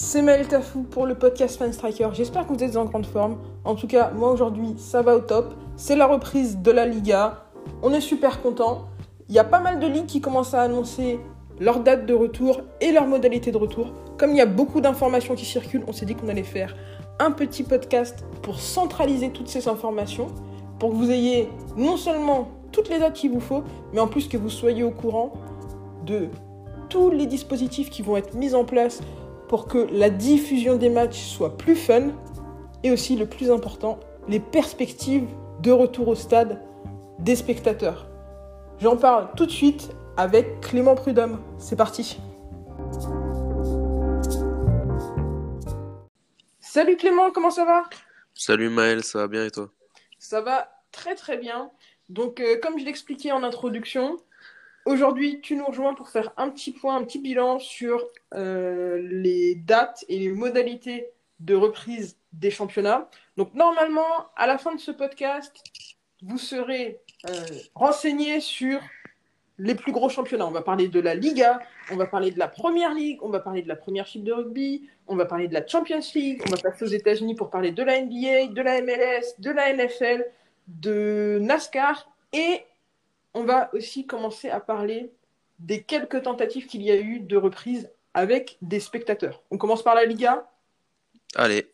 c'est Maël Tafou pour le podcast Fan Striker. J'espère que vous êtes en grande forme. En tout cas, moi aujourd'hui, ça va au top. C'est la reprise de la Liga. On est super content. Il y a pas mal de ligues qui commencent à annoncer leur date de retour et leur modalité de retour. Comme il y a beaucoup d'informations qui circulent, on s'est dit qu'on allait faire un petit podcast pour centraliser toutes ces informations, pour que vous ayez non seulement toutes les dates qu'il vous faut, mais en plus que vous soyez au courant de tous les dispositifs qui vont être mis en place pour que la diffusion des matchs soit plus fun et aussi le plus important, les perspectives de retour au stade des spectateurs. J'en parle tout de suite avec Clément Prudhomme. C'est parti. Salut Clément, comment ça va? Salut Maël, ça va bien et toi? Ça va très très bien. Donc euh, comme je l'expliquais en introduction, Aujourd'hui, tu nous rejoins pour faire un petit point, un petit bilan sur euh, les dates et les modalités de reprise des championnats. Donc normalement, à la fin de ce podcast, vous serez euh, renseigné sur les plus gros championnats. On va parler de la Liga, on va parler de la Première Ligue, on va parler de la Première Chip de rugby, on va parler de la Champions League, on va passer aux États-Unis pour parler de la NBA, de la MLS, de la NFL, de NASCAR et on va aussi commencer à parler des quelques tentatives qu'il y a eu de reprise avec des spectateurs. On commence par la Liga. Allez.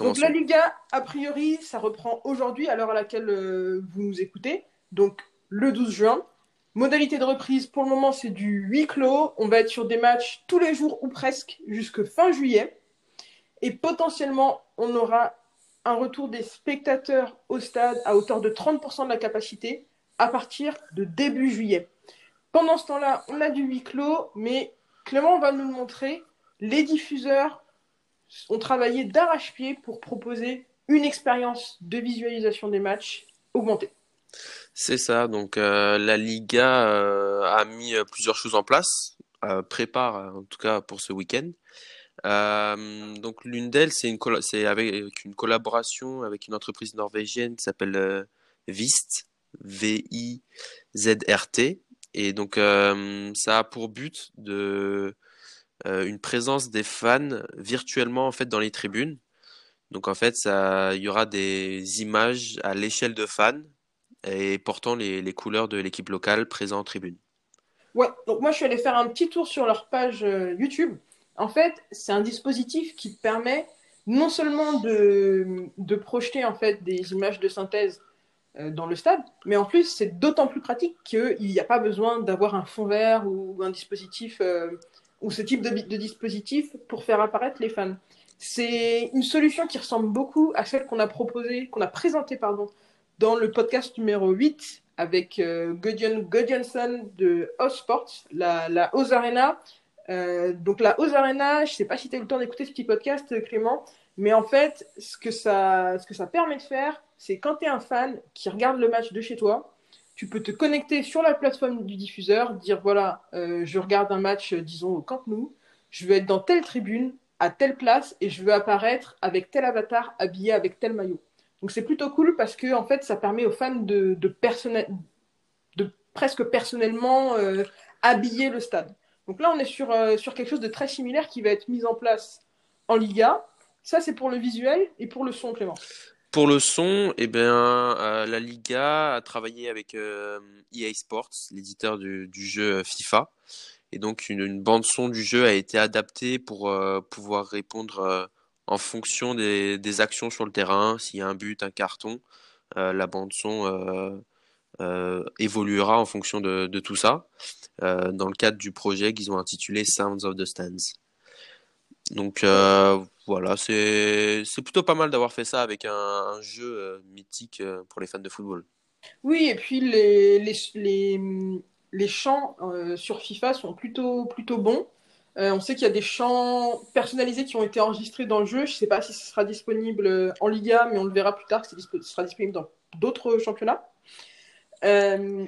Donc la Liga, a priori, ça reprend aujourd'hui à l'heure à laquelle euh, vous nous écoutez, donc le 12 juin. Modalité de reprise, pour le moment, c'est du huis clos. On va être sur des matchs tous les jours ou presque jusque fin juillet. Et potentiellement, on aura un retour des spectateurs au stade à hauteur de 30% de la capacité à partir de début juillet. Pendant ce temps-là, on a du huis clos, mais Clément va nous montrer. Les diffuseurs ont travaillé d'arrache-pied pour proposer une expérience de visualisation des matchs augmentée. C'est ça, donc euh, la Liga euh, a mis euh, plusieurs choses en place, prépare en tout cas pour ce week-end. donc l'une d'elles, c'est avec une collaboration avec une entreprise norvégienne qui s'appelle Vist, V-I-Z-R-T. Et donc, euh, ça a pour but de euh, une présence des fans virtuellement en fait dans les tribunes. Donc en fait, ça, il y aura des images à l'échelle de fans et portant les, les couleurs de l'équipe locale présente en tribune. Ouais, donc moi je suis allé faire un petit tour sur leur page euh, YouTube. En fait, c'est un dispositif qui permet non seulement de, de projeter en fait des images de synthèse dans le stade. Mais en plus, c'est d'autant plus pratique qu'il n'y a pas besoin d'avoir un fond vert ou un dispositif euh, ou ce type de, dispositif pour faire apparaître les fans. C'est une solution qui ressemble beaucoup à celle qu'on a proposée, qu'on a présentée pardon, dans le podcast numéro 8 avec euh, Gudjon de Sports, la, la Oz Arena. Euh, donc la Oz Arena, je ne sais pas si tu as eu le temps d'écouter ce petit podcast, Clément, mais en fait, ce que ça, ce que ça permet de faire, c'est quand tu es un fan qui regarde le match de chez toi, tu peux te connecter sur la plateforme du diffuseur, dire voilà, euh, je regarde un match, euh, disons, au Camp Nou, je veux être dans telle tribune, à telle place, et je veux apparaître avec tel avatar, habillé avec tel maillot. Donc c'est plutôt cool parce que en fait, ça permet aux fans de, presque personnellement euh, habiller le stade. Donc là, on est sur quelque chose de très similaire qui va être mis en place en Liga. Ça, c'est pour le visuel et pour le son, Clément. Pour le son, eh bien, euh, la Liga a travaillé avec EA e Sports, l'éditeur du, jeu FIFA. Et donc, une, bande son du jeu a été adaptée pour euh, pouvoir répondre euh, en fonction des, actions sur le terrain. S'il y a un but, un carton, la bande son évoluera en fonction de, de tout ça. dans le cadre du projet qu'ils ont intitulé Sounds of the Stands. Donc euh, voilà, c'est plutôt pas mal d'avoir fait ça avec un, jeu euh, mythique euh, pour les fans de football. Oui, et puis les, les, les, les chants sur FIFA sont plutôt, plutôt bons. On sait qu'il y a des chants personnalisés qui ont été enregistrés dans le jeu. Je ne sais pas si ce sera disponible en Liga, mais on le verra plus tard, ce sera disponible dans d'autres championnats. Euh,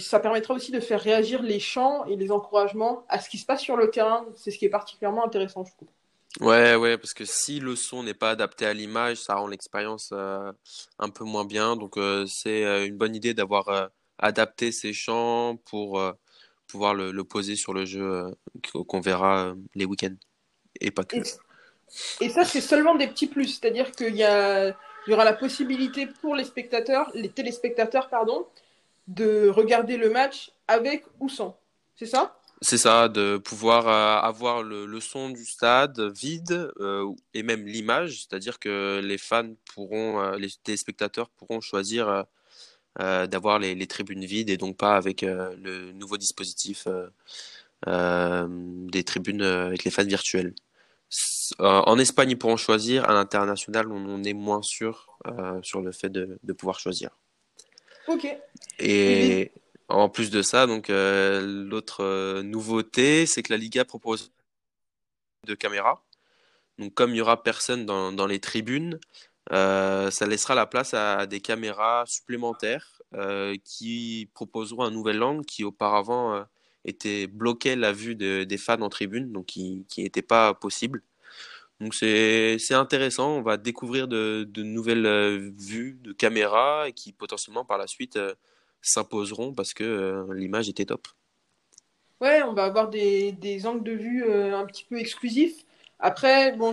ça permettra aussi de faire réagir les chants et les encouragements à ce qui se passe sur le terrain. C'est ce qui est particulièrement intéressant, je trouve. Ouais, ouais, parce que si le son n'est pas adapté à l'image, ça rend l'expérience euh, un peu moins bien. Donc, euh, c'est une bonne idée d'avoir adapté ces chants pour pouvoir le, le, poser sur le jeu qu'on verra les week-ends. Et pas que. Et, ça, c'est seulement des petits plus. C'est-à-dire qu'il y, a, il y aura la possibilité pour les spectateurs, les téléspectateurs, pardon, de regarder le match avec ou sans. C'est ça? C'est ça, de pouvoir euh, avoir le, son du stade vide euh, et même l'image, c'est-à-dire que les fans pourront, euh, les téléspectateurs pourront choisir d'avoir les, tribunes vides et donc pas avec le nouveau dispositif des tribunes avec les fans virtuels. En Espagne, ils pourront choisir. À l'international, on, est moins sûr sur le fait de, de pouvoir choisir. Ok. Et, en plus de ça, donc euh, l'autre euh, nouveauté, c'est que la Liga propose de caméras. Donc comme il y aura personne dans, dans les tribunes, euh, ça laissera la place à des caméras supplémentaires qui proposeront un nouvel angle qui auparavant était bloqué la vue de, des fans en tribune, donc qui n'était pas possible. Donc c'est intéressant, on va découvrir de, de nouvelles vues de caméras qui potentiellement par la suite s'imposeront parce que euh, l'image était top. Ouais, on va avoir des, des angles de vue euh, un petit peu exclusifs. Après, bon,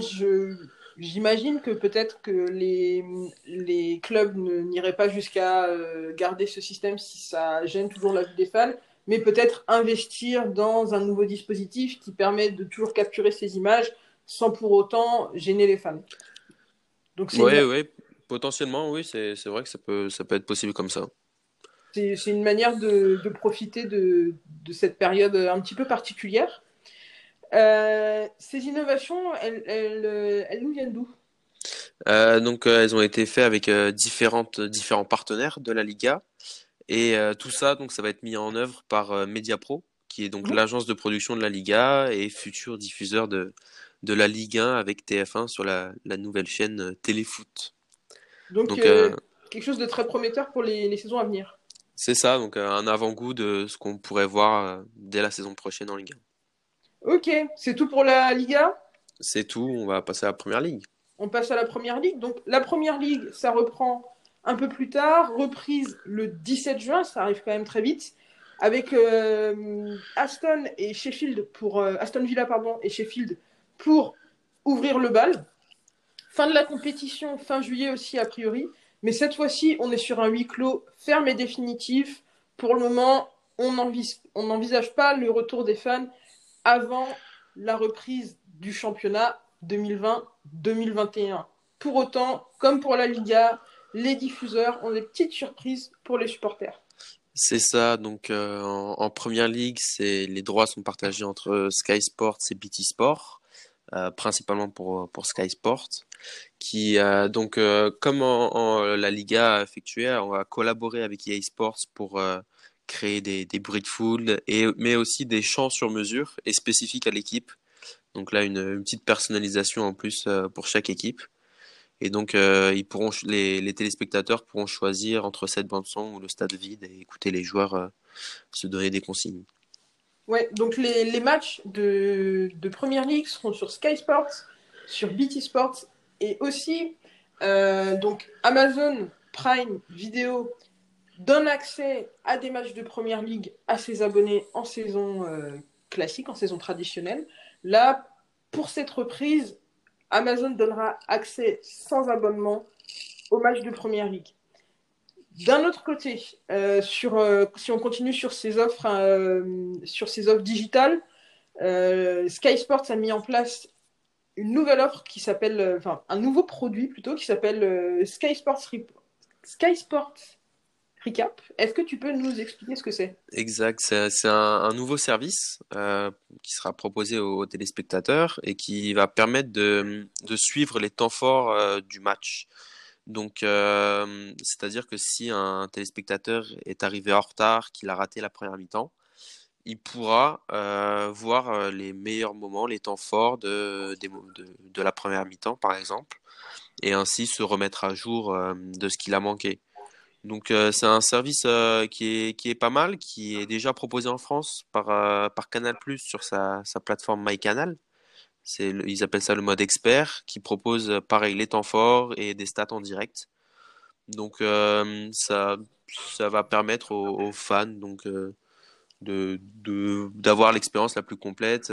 j'imagine que peut-être que les, les clubs n'iraient pas jusqu'à euh, garder ce système si ça gêne toujours la vue des fans, mais peut-être investir dans un nouveau dispositif qui permet de toujours capturer ces images sans pour autant gêner les fans. Donc, oui, ouais, potentiellement, oui, c'est, c'est vrai que ça peut, ça peut être possible comme ça c'est une manière de, profiter de, cette période un petit peu particulière. Euh, ces innovations, elles, nous viennent d'où? Euh, Donc, euh, elles ont été faites avec différentes, différents partenaires de la Liga. Et tout ça, donc, ça va être mis en œuvre par Mediapro, qui est donc mmh. l'agence de production de la Liga et futur diffuseur de, de la Ligue 1 avec TF1 sur la, nouvelle chaîne Téléfoot. Donc, quelque chose de très prometteur pour les saisons à venir. C'est ça, donc euh, un avant-goût de ce qu'on pourrait voir euh, dès la saison prochaine en Ligue 1. Ok, c'est tout pour la Liga? C'est tout, on va passer à la Première Ligue. On passe à la Première Ligue. Donc la Première Ligue, ça reprend un peu plus tard, reprise le 17 juin, ça arrive quand même très vite, avec euh, Aston et Sheffield pour Aston Villa et Sheffield pour ouvrir le bal. Fin de la compétition, fin juillet aussi a priori. Mais cette fois-ci, on est sur un huis clos ferme et définitif. Pour le moment, on n'envisage pas le retour des fans avant la reprise du championnat 2020-2021. Pour autant, comme pour la Liga, les diffuseurs ont des petites surprises pour les supporters. C'est ça, donc euh, en, première ligue, les droits sont partagés entre Sky Sports et BT Sport. Euh, principalement pour, Sky Sport, qui euh, donc euh, comme en, la Liga a effectué, on va collaborer avec EA Sports pour créer des, des, bruits de foule, et, mais aussi des chants sur mesure et spécifiques à l'équipe. Donc là, une, petite personnalisation en plus pour chaque équipe. Et donc, pourront, les, téléspectateurs pourront choisir entre cette bande-son ou le stade vide et écouter les joueurs se donner des consignes. Ouais, donc les, matchs de, de, Première Ligue seront sur Sky Sports, sur BT Sports et aussi euh, donc Amazon Prime Video donne accès à des matchs de Première Ligue à ses abonnés en saison euh, classique, en saison traditionnelle. Là, pour cette reprise, Amazon donnera accès sans abonnement aux matchs de Première Ligue. D'un autre côté, euh, euh, si on continue sur ces offres, euh, sur ces offres digitales, Sky Sports a mis en place une nouvelle offre qui s'appelle, enfin un nouveau produit plutôt qui s'appelle Sky Sports Sky Sports Recap. Est-ce que tu peux nous expliquer ce que c'est? Exact, c'est un, nouveau service qui sera proposé aux, téléspectateurs et qui va permettre de, suivre les temps forts du match. Donc, euh, c'est-à-dire que si un téléspectateur est arrivé en retard, qu'il a raté la première mi-temps, il pourra voir les meilleurs moments, les temps forts de, de la première mi-temps, par exemple, et ainsi se remettre à jour de ce qu'il a manqué. Donc c'est un service qui, est, qui est pas mal, qui est déjà proposé en France par, par Canal Plus sur sa, sa plateforme MyCanal. C'est, ils appellent ça le mode expert, qui propose pareil les temps forts et des stats en direct. Donc ça, ça va permettre aux, fans donc de, de, d'avoir l'expérience la plus complète.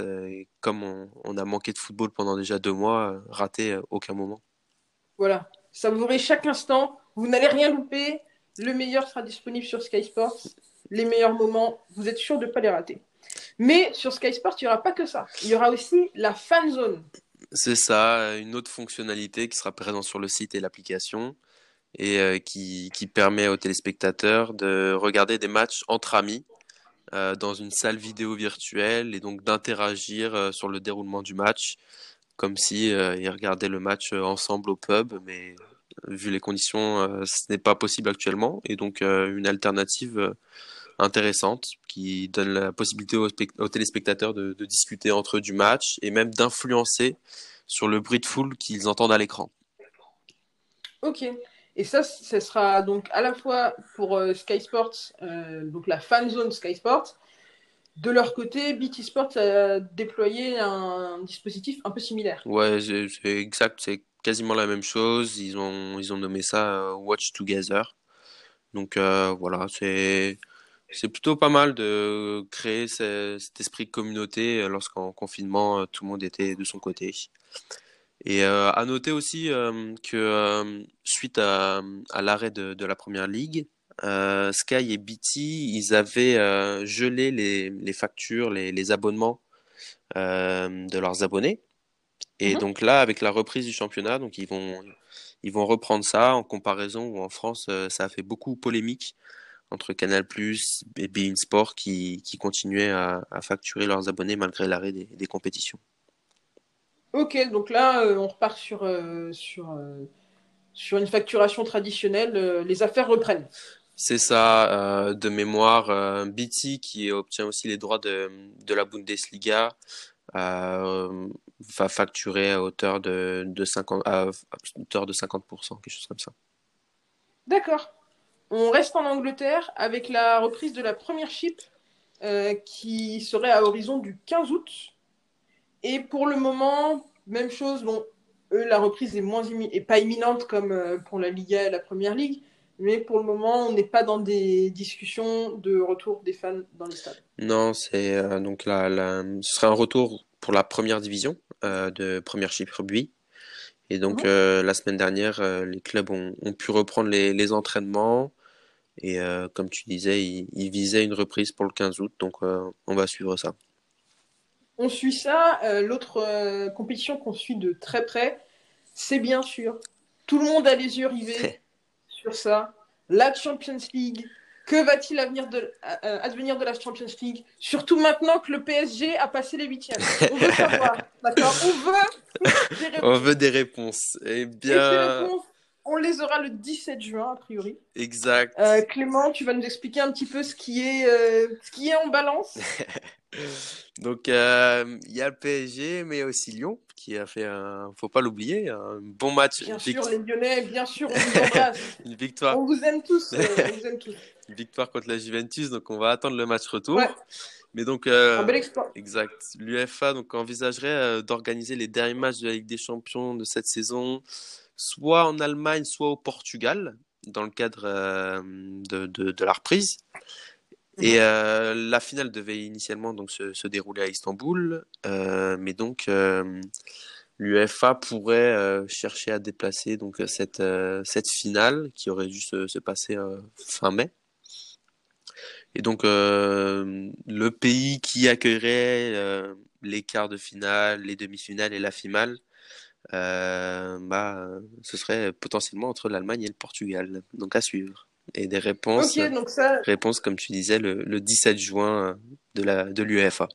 Comme on, a manqué de football pendant déjà deux mois, rater aucun moment. Voilà, savourez chaque instant. Vous n'allez rien louper. Le meilleur sera disponible sur Sky Sports. Les meilleurs moments, vous êtes sûr de ne pas les rater. Mais sur Sky Sports, il n'y aura pas que ça. Il y aura aussi la fan zone. C'est ça, une autre fonctionnalité qui sera présente sur le site et l'application et euh, qui, permet aux téléspectateurs de regarder des matchs entre amis euh, dans une salle vidéo virtuelle et donc d'interagir euh, sur le déroulement du match comme si ils regardaient le match ensemble au pub, mais vu les conditions, euh, ce n'est pas possible actuellement. Et donc, euh, une alternative euh, intéressante qui donne la possibilité aux, téléspectateurs de, discuter entre eux du match et même d'influencer sur le bruit de foule qu'ils entendent à l'écran. Ok. Et ça, ce sera donc à la fois pour Sky Sports, donc la fan zone Sky Sports. De leur côté, BT Sports a déployé un dispositif un peu similaire. Ouais, c'est exact. C'est quasiment la même chose. Ils ont, ils ont nommé ça euh, Watch Together. Donc euh, voilà, c'est plutôt pas mal de créer cet esprit de communauté euh, lorsqu'en confinement tout le monde était de son côté. Et à noter aussi que suite à, à l'arrêt de, de, la première ligue, Sky et BT, ils avaient gelé les, les factures, les, les abonnements de leurs abonnés. Et mhm. donc là, avec la reprise du championnat, donc ils vont, ils vont reprendre ça en comparaison où en France, euh, ça a fait beaucoup polémique entre Canal et Bein Sport qui, qui continuaient à, facturer leurs abonnés malgré l'arrêt des, compétitions. Ok, donc là, euh, on repart sur, euh, sur, sur une facturation traditionnelle. les affaires reprennent. C'est ça, de mémoire. BT qui obtient aussi les droits de, la Bundesliga va facturer à hauteur de, de 50, à hauteur de 50%, quelque chose comme ça. D'accord. On reste en Angleterre avec la reprise de la première chip euh, qui serait à horizon du 15 août. Et pour le moment, même chose, eux, la reprise est, moins pas imminente comme euh, pour la Liga et la Première Ligue, mais pour le moment, on n'est pas dans des discussions de retour des fans dans les stades. Non, c'est euh, donc là, ce serait un retour pour la première division euh, de première chip rugby. Et donc, euh, la semaine dernière, les clubs ont, pu reprendre les, entraînements. Et comme tu disais, ils, visaient une reprise pour le 15 août. Donc, on va suivre ça. On suit ça. L'autre compétition qu'on suit de très près, c'est bien sûr, tout le monde a les yeux rivés sur ça. La Champions League, que va-t-il advenir de, advenir de la Champions League? Surtout maintenant que le PSG a passé les huitièmes. On veut savoir, d'accord? On veut des réponses. On veut des réponses. Eh bien... on les aura le 17 juin, a priori. Exact. Euh, Clément, tu vas nous expliquer un petit peu ce qui est, euh, ce qui est en balance Donc, euh, il y a le PSG, mais il y a aussi Lyon, qui a fait un, faut pas l'oublier, un bon match. Bien sûr, les Lyonnais, bien sûr, on vous embrasse. Une victoire. On vous aime tous. on vous aime tous victoire contre la Juventus, donc on va attendre le match retour. Mais donc, euh, un bel exploit. Exact. L'UFA donc envisagerait euh, d'organiser les derniers matchs de la Ligue des Champions de cette saison, soit en Allemagne, soit au Portugal, dans le cadre euh, de, de, la reprise. Et mhm. la finale devait initialement donc se, se dérouler à Istanbul, mais donc l'UEFA pourrait chercher à déplacer donc cette cette finale qui aurait dû se, se passer fin mai et donc, euh, le pays qui accueillerait euh, les quarts de finale, les demi-finales et la finale, euh, bah, ce serait potentiellement entre l'Allemagne et le Portugal. Donc, à suivre. Et des réponses, donc ça... réponses comme tu disais, le, le 17 juin de la de l'UEFA.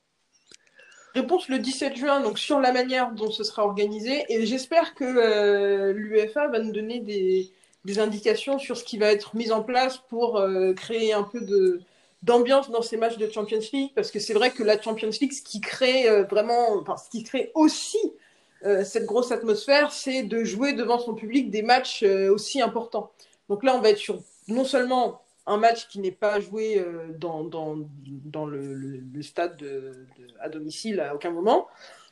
Réponse le 17 juin, donc sur la manière dont ce sera organisé. Et j'espère que l'UEFA va nous donner des, des, indications sur ce qui va être mis en place pour créer un peu de, d'ambiance dans ces matchs de Champions League, parce que c'est vrai que la Champions League, ce qui crée euh, vraiment, enfin, ce qui crée aussi euh, cette grosse atmosphère, c'est de jouer devant son public des matchs euh, aussi importants. Donc là, on va être sur non seulement un match qui n'est pas joué dans, dans, dans le, stade de, à domicile à aucun moment,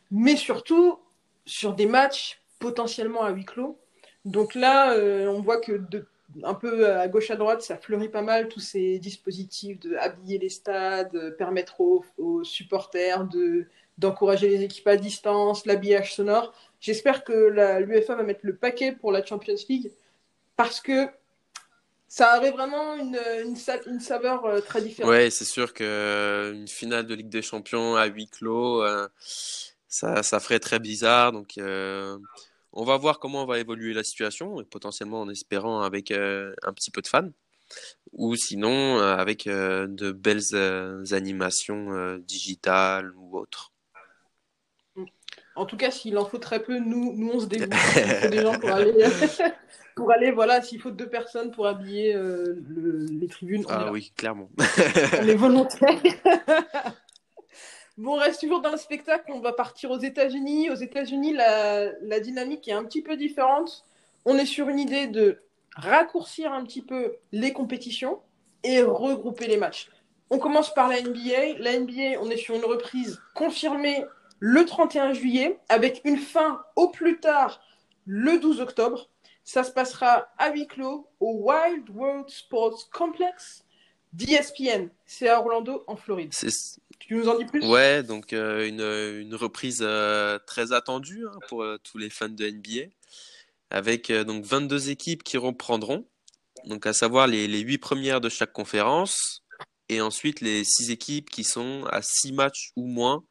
mais surtout sur des matchs potentiellement à huis clos. Donc là, on voit que de un peu à gauche à droite, ça fleurit pas mal tous ces dispositifs de habiller les stades, permettre aux, supporters de d'encourager les équipes à distance, l'habillage sonore. J'espère que l'UFA va mettre le paquet pour la Champions League parce que ça aurait vraiment une, saveur euh, très différente. Ouais, c'est sûr qu'une euh, finale de Ligue des Champions à huis clos, euh, ça, ferait très bizarre. Donc, on va voir comment va évoluer la situation, potentiellement en espérant avec un petit peu de fans, ou sinon avec de belles animations digitales ou autres. En tout cas, s'il en faut très peu, nous, nous on se débrouille. Il faut des gens pour aller, pour aller voilà, s'il faut deux personnes pour habiller les tribunes. ah oui, clairement. on est volontaires. Bon, on reste toujours dans le spectacle. On va partir aux États-Unis. Aux États-Unis, la, dynamique est un petit peu différente. On est sur une idée de raccourcir un petit peu les compétitions et regrouper les matchs. On commence par la NBA. La NBA, on est sur une reprise confirmée le 31 juillet avec une fin au plus tard le 12 octobre. Ça se passera à huis clos au Wild World Sports Complex d'ESPN. C'est à Orlando, en Floride. Tu nous en dis plus? Ouais, donc euh, une, une, reprise euh, très attendue hein, pour euh, tous les fans de NBA, avec donc 22 équipes qui reprendront, donc à savoir les, les 8 premières de chaque conférence, et ensuite les 6 équipes qui sont à 6 matchs ou moins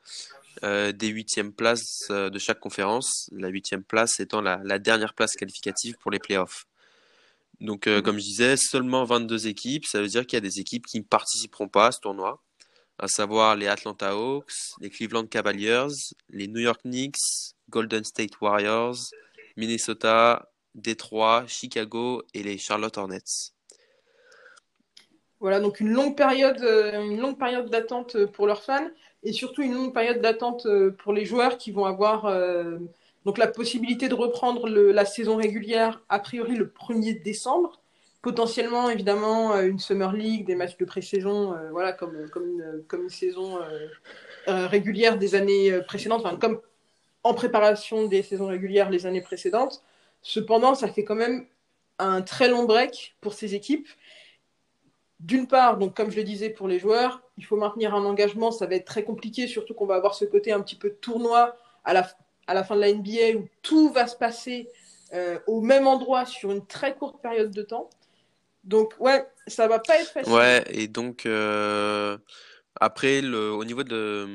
des 8e places de chaque conférence, la 8e place étant la, la, dernière place qualificative pour les playoffs. Donc, mmh. comme je disais, seulement 22 équipes, ça veut dire qu'il y a des équipes qui ne participeront pas à ce tournoi à savoir les Atlanta Hawks, les Cleveland Cavaliers, les New York Knicks, Golden State Warriors, Minnesota, Détroit, Chicago et les Charlotte Hornets. Voilà, donc une longue période, euh, une longue période d'attente pour leurs fans et surtout une longue période d'attente euh, pour les joueurs qui vont avoir euh, donc la possibilité de reprendre la saison régulière a priori le 1er décembre potentiellement évidemment euh, une Summer League, des matchs de pré-saison, voilà, comme, comme, une, saison régulière des années précédentes, enfin, comme en préparation des saisons régulières les années précédentes. Cependant, ça fait quand même un très long break pour ces équipes. D'une part, comme je le disais pour les joueurs, il faut maintenir un engagement, ça va être très compliqué, surtout qu'on va avoir ce côté un petit peu tournoi à la, fin de la NBA où tout va se passer au même endroit sur une très courte période de temps. Donc, ouais, ça va pas être facile. Ouais, et donc, euh, après, au niveau de,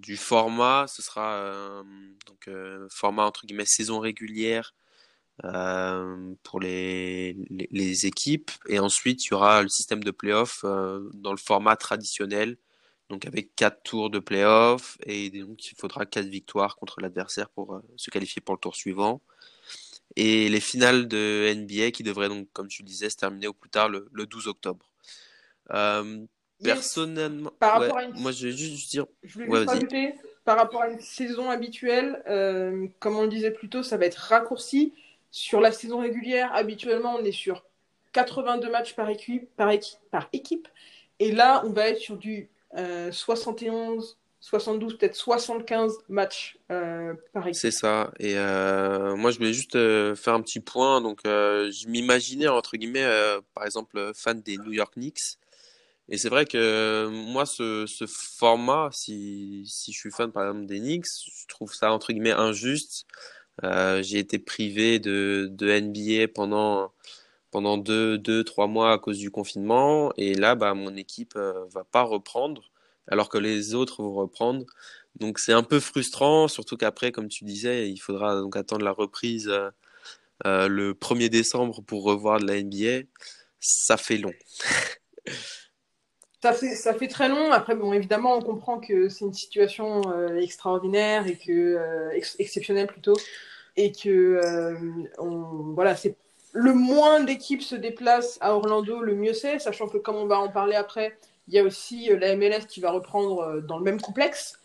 du format, ce sera euh, donc, euh, format entre guillemets saison régulière pour les, les, équipes. Et ensuite, il y aura le système de playoff dans le format traditionnel, donc avec quatre tours de playoff. Et donc, il faudra quatre victoires contre l'adversaire pour se qualifier pour le tour suivant et les finales de NBA qui devraient donc, comme tu le disais, se terminer au plus tard le, 12 octobre. Euh, personnellement, par rapport à une... moi je vais juste dire. Je voulais rajouter, par rapport à une saison habituelle, euh, comme on le disait plus tôt, ça va être raccourci. Sur la saison régulière, habituellement, on est sur 82 matchs par équipe, par équipe, par équipe. Et là, on va être sur du 71, euh, 72, peut-être 75 matchs euh, par équipe. C'est ça. Et euh, moi, je voulais juste faire un petit point. Donc, je m'imaginais, entre guillemets, par exemple, fan des New York Knicks. Et c'est vrai que moi, ce, ce format, si, si, je suis fan, par exemple, des Knicks, je trouve ça, entre guillemets, injuste. J'ai été privé de, de NBA pendant pendant deux, deux, trois mois à cause du confinement. Et là, bah, mon équipe va pas reprendre alors que les autres vont reprendre. Donc c'est un peu frustrant, surtout qu'après, comme tu disais, il faudra donc attendre la reprise euh, euh, le 1er décembre pour revoir de la NBA. Ça fait long. ça, fait, ça fait très long. Après, bon, évidemment, on comprend que c'est une situation euh, extraordinaire et que exceptionnelle plutôt, et que on, voilà, c'est le moins d'équipes se déplacent à Orlando, le mieux c'est, sachant que comme on va en parler après, Il y a aussi la MLS qui va reprendre dans le même complexe.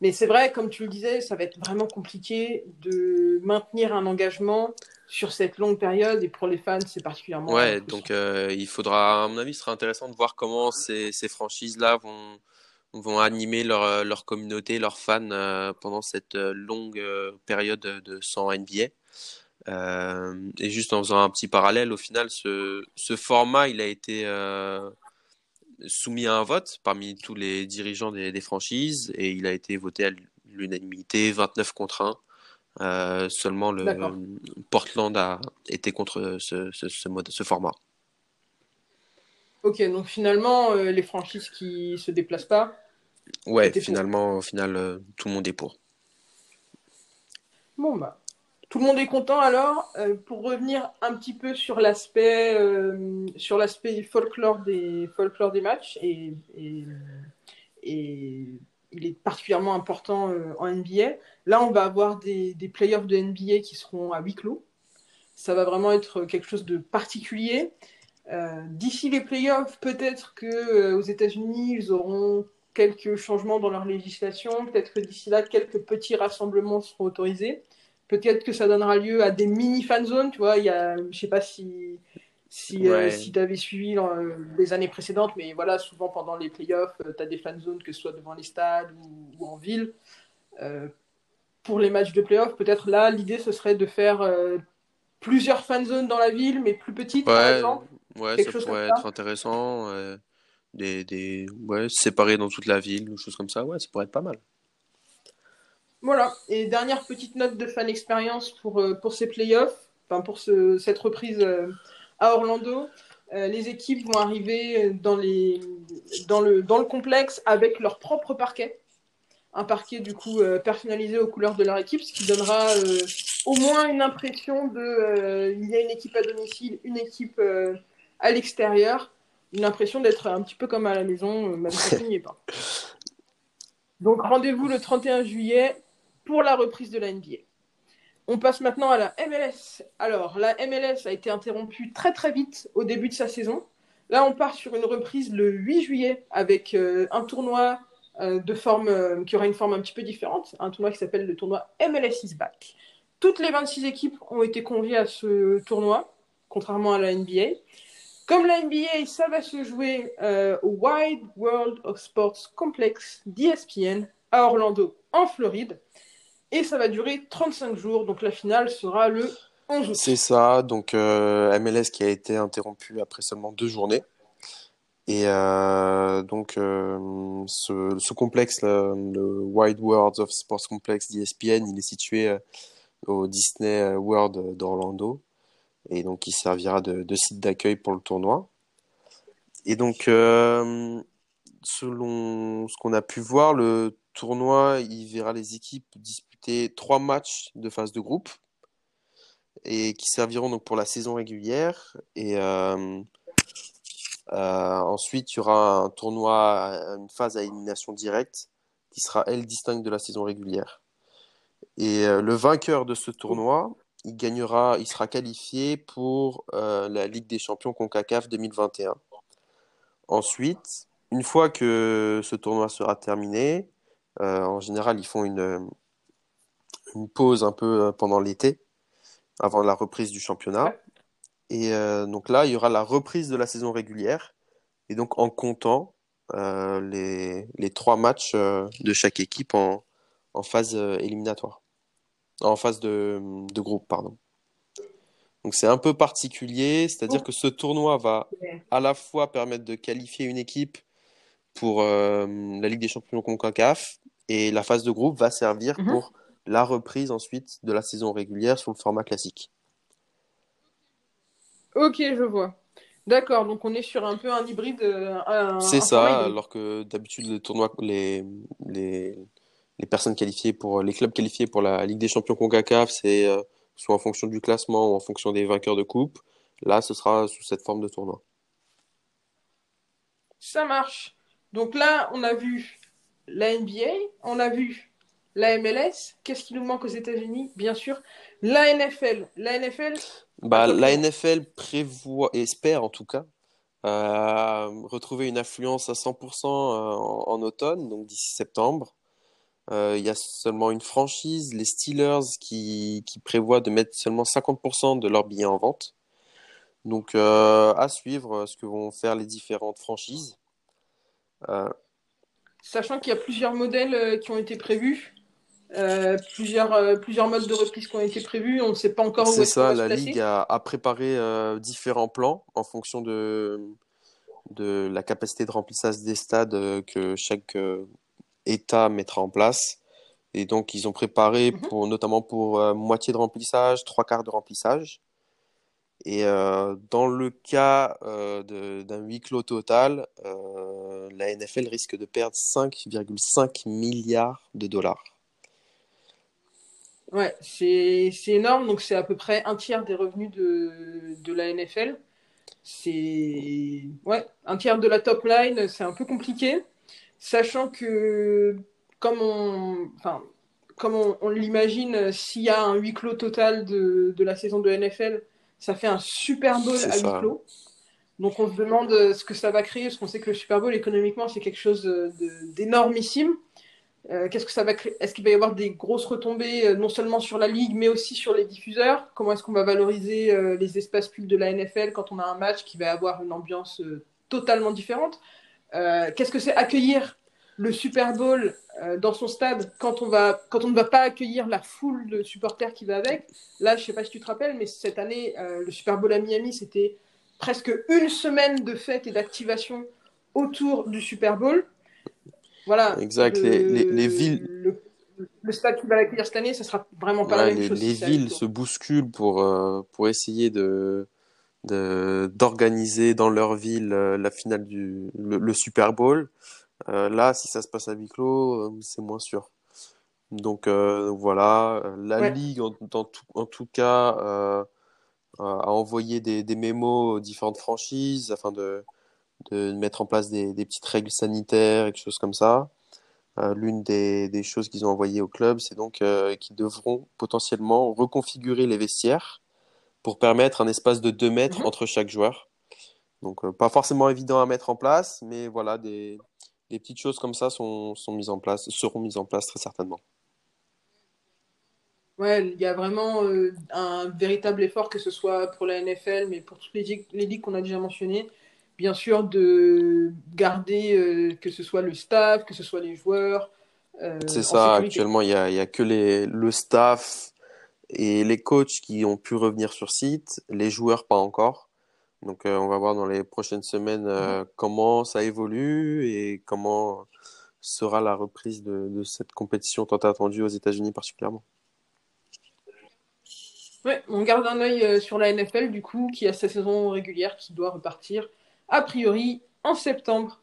Mais c'est vrai, comme tu le disais, ça va être vraiment compliqué de maintenir un engagement sur cette longue période et pour les fans, c'est particulièrement. Ouais, donc euh, il faudra, à mon avis, ce sera intéressant de voir comment ces, ces franchises-là vont, vont animer leur, leur communauté, leurs fans euh, pendant cette euh, longue période de sans NBA. et juste en faisant un petit parallèle, au final, ce, ce format, il a été soumis à un vote parmi tous les dirigeants des, franchises et il a été voté à l'unanimité 29 contre 1. Euh, seulement le Portland a été contre ce, ce, mode, ce format. Ok, donc finalement, euh, les franchises qui se déplacent pas. Ouais, finalement, au final, euh, tout le monde est pour. Bon, bah, tout le monde est content alors. Euh, pour revenir un petit peu sur l'aspect sur l'aspect folklore des folklore des matchs et, et, il est particulièrement important en NBA. Là, on va avoir des, des playoffs de NBA qui seront à huis clos. Ça va vraiment être quelque chose de particulier. D'ici les playoffs, peut-être que aux États-Unis, ils auront quelques changements dans leur législation. Peut-être que d'ici là, quelques petits rassemblements seront autorisés. Peut-être que ça donnera lieu à des mini fan zones, tu vois. Il y a, je sais pas si si, euh, si tu avais suivi les années précédentes, mais voilà, souvent pendant les playoffs, euh, tu as des fan zones, que ce soit devant les stades ou, en ville. Euh, pour les matchs de playoffs, peut-être là, l'idée ce serait de faire plusieurs fan zones dans la ville, mais plus petites, par exemple. Ouais, ça pourrait être intéressant. des, des, ouais, séparés dans toute la ville, ou choses comme ça, ouais, ça pourrait être pas mal. Voilà, et dernière petite note de fan expérience pour, euh, pour ces playoffs, enfin pour ce, cette reprise euh, à Orlando. Euh, les équipes vont arriver dans, les, dans, le, dans le complexe avec leur propre parquet. Un parquet du coup personnalisé aux couleurs de leur équipe, ce qui donnera au moins une impression de il y a une équipe à domicile, une équipe à l'extérieur, une impression d'être un petit peu comme à la maison, même si n'y est pas. Donc rendez-vous le 31 juillet pour la reprise de la NBA. On passe maintenant à la MLS. Alors, la MLS a été interrompue très très vite au début de sa saison. Là, on part sur une reprise le 8 juillet avec euh, un tournoi euh, de forme euh, qui aura une forme un petit peu différente, un tournoi qui s'appelle le tournoi MLS is back. Toutes les 26 équipes ont été conviées à ce tournoi, contrairement à la NBA. Comme la NBA, ça va se jouer au Wide World of Sports Complex d'ESPN à Orlando, en Floride. Et ça va durer 35 jours, donc la finale sera le 11 août. C'est ça, donc euh, MLS qui a été interrompu après seulement deux journées. Et euh, donc euh, ce, complexe, le Wide World of Sports Complex d'ESPN, il est situé au Disney World d'Orlando. Et donc il servira de, site d'accueil pour le tournoi. Et donc, selon ce qu'on a pu voir, le tournoi, il verra les équipes disputer trois matchs de phase de groupe et qui serviront donc pour la saison régulière. Et euh, euh, ensuite, il y aura un tournoi, une phase à élimination directe qui sera, elle, distincte de la saison régulière. Et euh, le vainqueur de ce tournoi, il gagnera, il sera qualifié pour la Ligue des Champions CONCACAF 2021. Ensuite, une fois que ce tournoi sera terminé, euh, en général, ils font une, une pause un peu euh, pendant l'été, avant la reprise du championnat. Et euh, donc là, il y aura la reprise de la saison régulière. Et donc en comptant les, les, trois matchs de chaque équipe en, en phase éliminatoire. En phase de, de groupe, pardon. Donc c'est un peu particulier, c'est-à-dire que ce tournoi va à la fois permettre de qualifier une équipe pour la Ligue des Champions CONCACAF et la phase de groupe va servir mhm. pour la reprise ensuite de la saison régulière sur le format classique. Ok, je vois. D'accord, donc on est sur un peu un hybride. Euh, c'est ça, alors que d'habitude, les tournois, les, les, les, personnes qualifiées pour les clubs qualifiés pour la Ligue des Champions CONCACAF, c'est euh, soit en fonction du classement ou en fonction des vainqueurs de coupe. Là, ce sera sous cette forme de tournoi. Ça marche. Donc là, on a vu la NBA, on a vu la MLS. Qu'est-ce qui nous manque aux États-Unis? Bien sûr, la NFL. La NFL. Bah, la NFL prévoit, espère en tout cas, retrouver une affluence à 100% en, en, automne, donc d'ici septembre. Il y a seulement une franchise, les Steelers, qui, qui prévoient de mettre seulement 50% de leurs billets en vente. Donc, à suivre ce que vont faire les différentes franchises. Sachant qu'il y a plusieurs modèles qui ont été prévus, euh, plusieurs, euh, plusieurs modes de reprise qui ont été prévus. On ne sait pas encore où est-ce ça, la Ligue a, a préparé euh, différents plans en fonction de, de la capacité de remplissage des stades que chaque État mettra en place. Et donc, ils ont préparé, mhm. pour, notamment pour moitié de remplissage, trois quarts de remplissage. Et dans le cas d'un huis clos total, la NFL risque de perdre 5,5 milliards de dollars. Ouais, c'est énorme. Donc, c'est à peu près un tiers des revenus de, de la NFL. C'est ouais, un tiers de la top line, c'est un peu compliqué. Sachant que, comme on, enfin, comme on, l'imagine, s'il y a un huis clos total de, de, la saison de NFL, ça fait un Super Bowl à huis clos. Donc on se demande ce que ça va créer, parce qu'on sait que le Super Bowl, économiquement, c'est quelque chose d'énormissime. Euh, qu'est-ce que ça va Est-ce qu'il va y avoir des grosses retombées, euh, non seulement sur la ligue, mais aussi sur les diffuseurs? Comment est-ce qu'on va valoriser euh, les espaces pubs de la NFL quand on a un match qui va avoir une ambiance totalement différente? Qu'est-ce que c'est accueillir le Super Bowl dans son stade quand on, va, quand on ne va pas accueillir la foule de supporters qui va avec? Là, je ne sais pas si tu te rappelles, mais cette année, le Super Bowl à Miami, c'était presque une semaine de fête et d'activation autour du Super Bowl. Voilà. Exact. les, les, villes. Le, stade qui va l'accueillir cette année, ça sera vraiment pas la même les, chose. Les villes se bousculent pour, euh, pour essayer de d'organiser dans leur ville euh, la finale du le, Super Bowl. Euh, là, si ça se passe à huis clos, c'est moins sûr. Donc voilà, la ligue en, tout, en, tout, cas a envoyé des, des mémos aux différentes franchises afin de de mettre en place des, des petites règles sanitaires et des choses comme ça. Euh, L'une des, des, choses qu'ils ont envoyées au club, c'est donc euh, qu'ils devront potentiellement reconfigurer les vestiaires pour permettre un espace de 2 mètres mhm. entre chaque joueur. Donc, euh, pas forcément évident à mettre en place, mais voilà, des, des petites choses comme ça sont, sont, mises en place, seront mises en place très certainement. Ouais, il y a vraiment euh, un véritable effort, que ce soit pour la NFL, mais pour toutes les, les ligues qu'on a déjà mentionnées, bien sûr de garder euh, que ce soit le staff, que ce soit les joueurs. C'est ça, actuellement, il n'y a, que les, le staff et les coachs qui ont pu revenir sur site, les joueurs pas encore. Donc euh, on va voir dans les prochaines semaines mhm. comment ça évolue et comment sera la reprise de, de cette compétition tant attendue aux États-Unis particulièrement. Ouais, on garde un œil sur la NFL du coup, qui a sa saison régulière qui doit repartir a priori en septembre.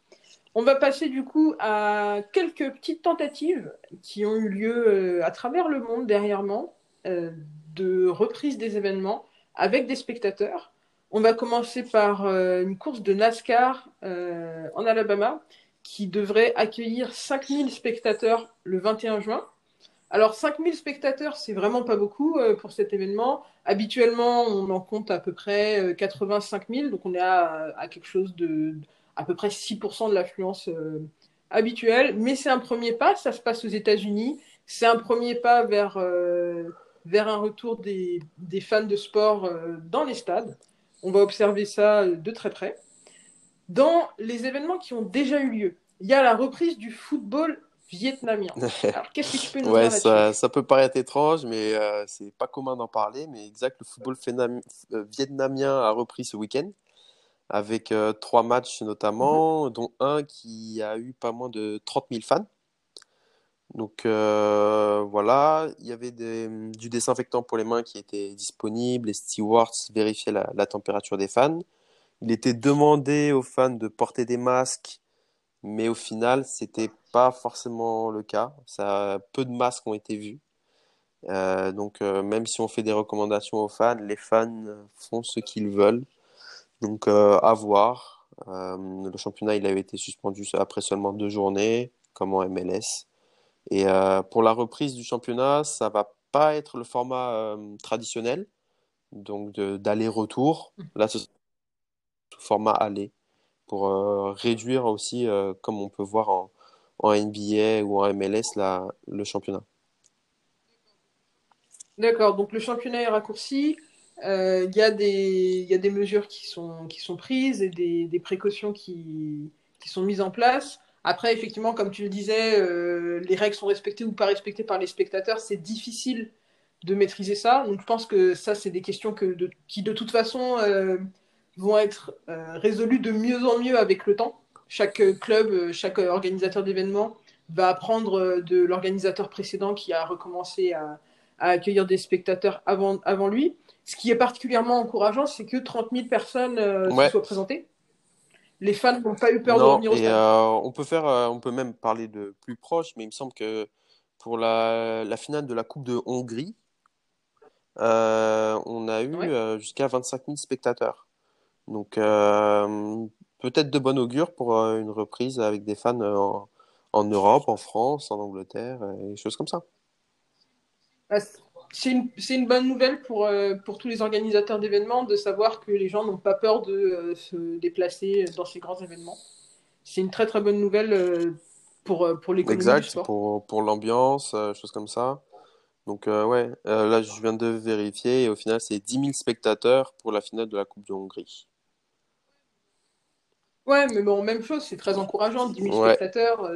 On va passer du coup à quelques petites tentatives qui ont eu lieu euh, à travers le monde dernièrement euh, de reprise des événements avec des spectateurs. On va commencer par euh, une course de NASCAR en Alabama qui devrait accueillir 5000 spectateurs le 21 juin. Alors 5000 spectateurs, c'est vraiment pas beaucoup euh, pour cet événement. Habituellement, on en compte à peu près 85 euh, 000, donc on est à, quelque chose de à peu près 6% de l'affluence euh, habituelle. Mais c'est un premier pas, ça se passe aux États-Unis. C'est un premier pas vers, vers un retour des, des, fans de sport dans les stades. On va observer ça de très près. Dans les événements qui ont déjà eu lieu, il y a la reprise du football vietnamien. Alors, qu'est-ce que tu peux nous ouais, dire ça, ça peut paraître étrange, mais euh, c'est pas commun d'en parler. Mais exact, le football euh, vietnamien a repris ce week-end avec euh, trois matchs notamment, mhm. dont un qui a eu pas moins de 30 000 fans. Donc voilà, il y avait du désinfectant pour les mains qui était disponible, les stewards vérifiaient la, température des fans. Il était demandé aux fans de porter des masques mais au final, c'était pas forcément le cas. Peu de masques ont été vus. Euh, donc, euh, même si on fait des recommandations aux fans, les fans font ce qu'ils veulent. Donc, euh, à voir. le championnat, il avait été suspendu après seulement deux journées, comme en MLS. Et pour la reprise du championnat, ça va pas être le format traditionnel, donc d'aller-retour. Là, ce format aller. pour réduire aussi, comme on peut voir en, en NBA ou en MLS, la, le championnat. D'accord, donc le championnat est raccourci. Il y, a des, y a des mesures qui sont, qui sont prises et des, des précautions qui, qui sont mises en place. Après, effectivement, comme tu le disais, euh, les règles sont respectées ou pas respectées par les spectateurs. C'est difficile de maîtriser ça. Donc, je pense que ça, c'est des questions que qui, de toute façon, euh, vont être euh, résolues de mieux en mieux avec le temps. Chaque club, chaque organisateur d'événements va apprendre de l'organisateur précédent qui a recommencé à, accueillir des spectateurs avant, avant lui. Ce qui est particulièrement encourageant, c'est que 30 000 personnes se soient présentées les fans n'ont pas eu peur de revenir au stade. Euh, on peut faire, euh, on peut même parler de plus proche, mais il me semble que pour la, la finale de la Coupe de Hongrie, euh, on a eu jusqu'à 25 000 spectateurs. Donc peut-être de bon augure pour une reprise avec des fans en, en, Europe, en France, en Angleterre, et des choses comme ça. C'est une, une, bonne nouvelle pour, euh, pour tous les organisateurs d'événements de savoir que les gens n'ont pas peur de euh, se déplacer dans ces grands événements. C'est une très très bonne nouvelle euh, pour, pour l'économie exact, du sport. pour, pour l'ambiance, choses comme ça. Donc ouais, là je viens de vérifier et au final c'est 10 000 spectateurs pour la finale de la Coupe de Hongrie. Ouais, mais bon, même chose, c'est très encourageant, 10 000 spectateurs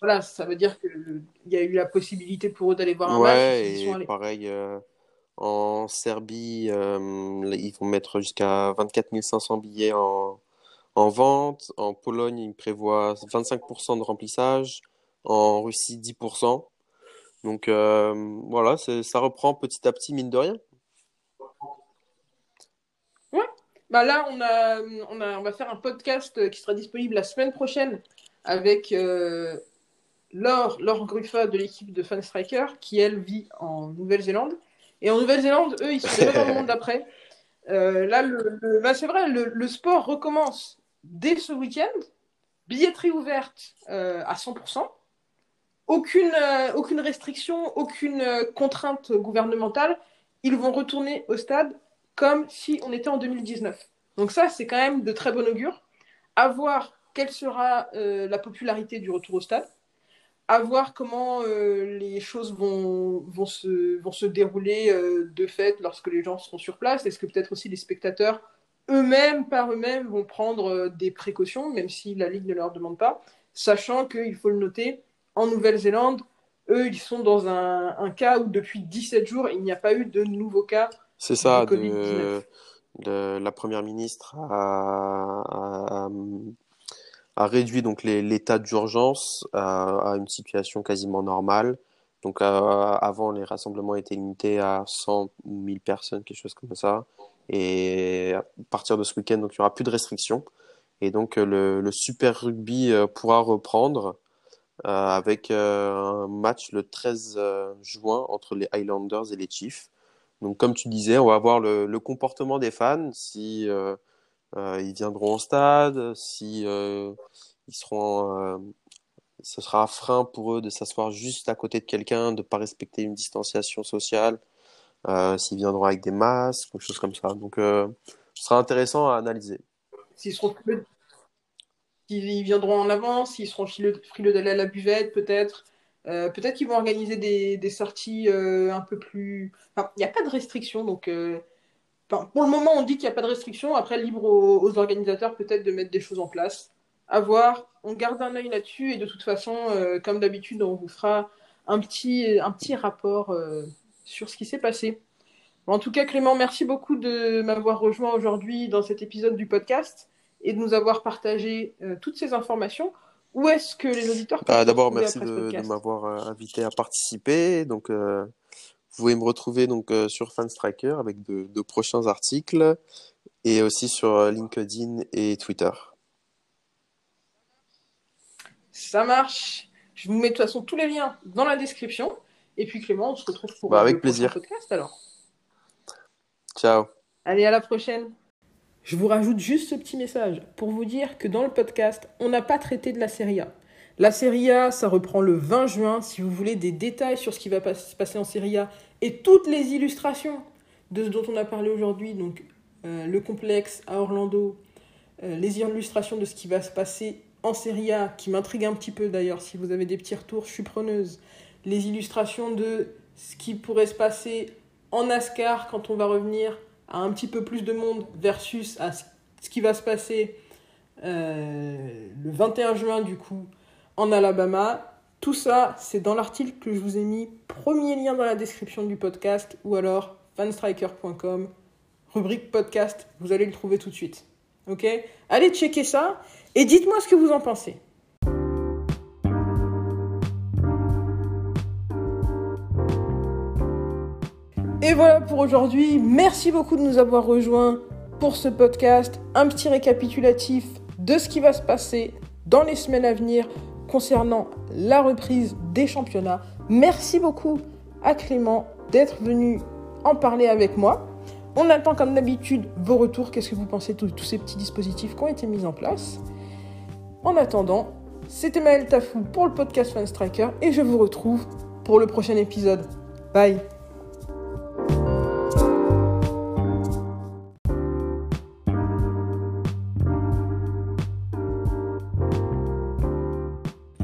voilà, ça veut dire qu'il y a eu la possibilité pour eux d'aller voir un match. Et pareil, euh, en Serbie, euh, ils vont mettre jusqu'à 24 500 billets en, en vente. En Pologne, ils prévoient 25% de remplissage. En Russie, 10%. Donc euh, voilà, ça reprend petit à petit, mine de rien. Ouais. Bah là, on, a, on, a, on va faire un podcast qui sera disponible la semaine prochaine avec Laure, Laure Gruffa de l'équipe de Fun Striker, qui elle vit en Nouvelle-Zélande. Et en Nouvelle-Zélande, eux, ils sont déjà dans le monde d'après. Euh, là, le, bah, c'est vrai, le, sport recommence dès ce week-end. Billetterie ouverte euh, à 100%. Aucune, euh, aucune restriction, aucune contrainte gouvernementale. Ils vont retourner au stade comme si on était en 2019. Donc ça, c'est quand même de très bon augure. À voir quelle sera la popularité du retour au stade à voir comment euh, les choses vont, vont, se, vont se dérouler euh, de fait lorsque les gens seront sur place. Est-ce que peut-être aussi les spectateurs eux-mêmes, par eux-mêmes, vont prendre euh, des précautions, même si la Ligue ne leur demande pas, sachant qu'il faut le noter, en Nouvelle-Zélande, eux, ils sont dans un, un, cas où depuis 17 jours, il n'y a pas eu de nouveaux cas. C'est ça, de, COVID-19. De, la première ministre a, a réduit donc l'état d'urgence à, une situation quasiment normale. Donc avant, les rassemblements étaient limités à 100 ou 1000 personnes, quelque chose comme ça. Et à partir de ce week-end, il y aura plus de restrictions. Et donc le, le Super Rugby euh, pourra reprendre euh, avec euh, un match le 13 juin entre les Highlanders et les Chiefs. Donc comme tu disais, on va voir le, le comportement des fans, si euh, ils viendront au stade, si euh, ils seront, euh, ce sera un frein pour eux de s'asseoir juste à côté de quelqu'un, de ne pas respecter une distanciation sociale, s'ils viendront avec des masques, quelque chose comme ça. Donc, ce sera intéressant à analyser. S'ils viendront en avance, s'ils seront frileux d'aller à la buvette, peut-être. peut-être qu'ils vont organiser des, sorties un peu plus. Il n'y a pas de restrictions, donc pour le moment, on dit qu'il n'y a pas de restriction. Après, libre aux, organisateurs peut-être de mettre des choses en place. À voir. On garde un œil là-dessus et de toute façon, euh, comme d'habitude, on vous fera un petit, un petit rapport euh, sur ce qui s'est passé. En tout cas, Clément, merci beaucoup de m'avoir rejoint aujourd'hui dans cet épisode du podcast et de nous avoir partagé euh, toutes ces informations. Où est-ce que les auditeurs bah, D'abord, merci de, de m'avoir invité à participer. Donc, vous pouvez me retrouver donc euh, sur Fanstriker avec de, prochains articles et aussi sur euh, LinkedIn et Twitter. Ça marche. Je vous mets de toute façon tous les liens dans la description. Et puis Clément, on se retrouve pour bah, avec plaisir. podcast alors. Ciao. Allez, à la prochaine. Je vous rajoute juste ce petit message pour vous dire que dans le podcast, on n'a pas traité de la série A. La Serie A, ça reprend le 20 juin. Si vous voulez des détails sur ce qui va se passer en Serie A et toutes les illustrations de ce dont on a parlé aujourd'hui, donc euh, le complexe à Orlando, euh, les illustrations de ce qui va se passer en Serie A, qui m'intrigue un petit peu d'ailleurs, si vous avez des petits retours, je suis preneuse. Les illustrations de ce qui pourrait se passer en NASCAR quand on va revenir à un petit peu plus de monde versus à ce qui va se passer euh, le 21 juin du coup en Alabama. Tout ça, c'est dans l'article que je vous ai mis, premier lien dans la description du podcast ou alors fanstriker.com, rubrique podcast, vous allez le trouver tout de suite. Ok? Allez checker ça et dites-moi ce que vous en pensez. Et voilà pour aujourd'hui. Merci beaucoup de nous avoir rejoints pour ce podcast. Un petit récapitulatif de ce qui va se passer dans les semaines à venir concernant la reprise des championnats. Merci beaucoup à Clément d'être venu en parler avec moi. On attend comme d'habitude vos retours. Qu'est-ce que vous pensez de tous ces petits dispositifs qui ont été mis en place? En attendant, c'était Maël Tafou pour le podcast Fan Striker et je vous retrouve pour le prochain épisode. Bye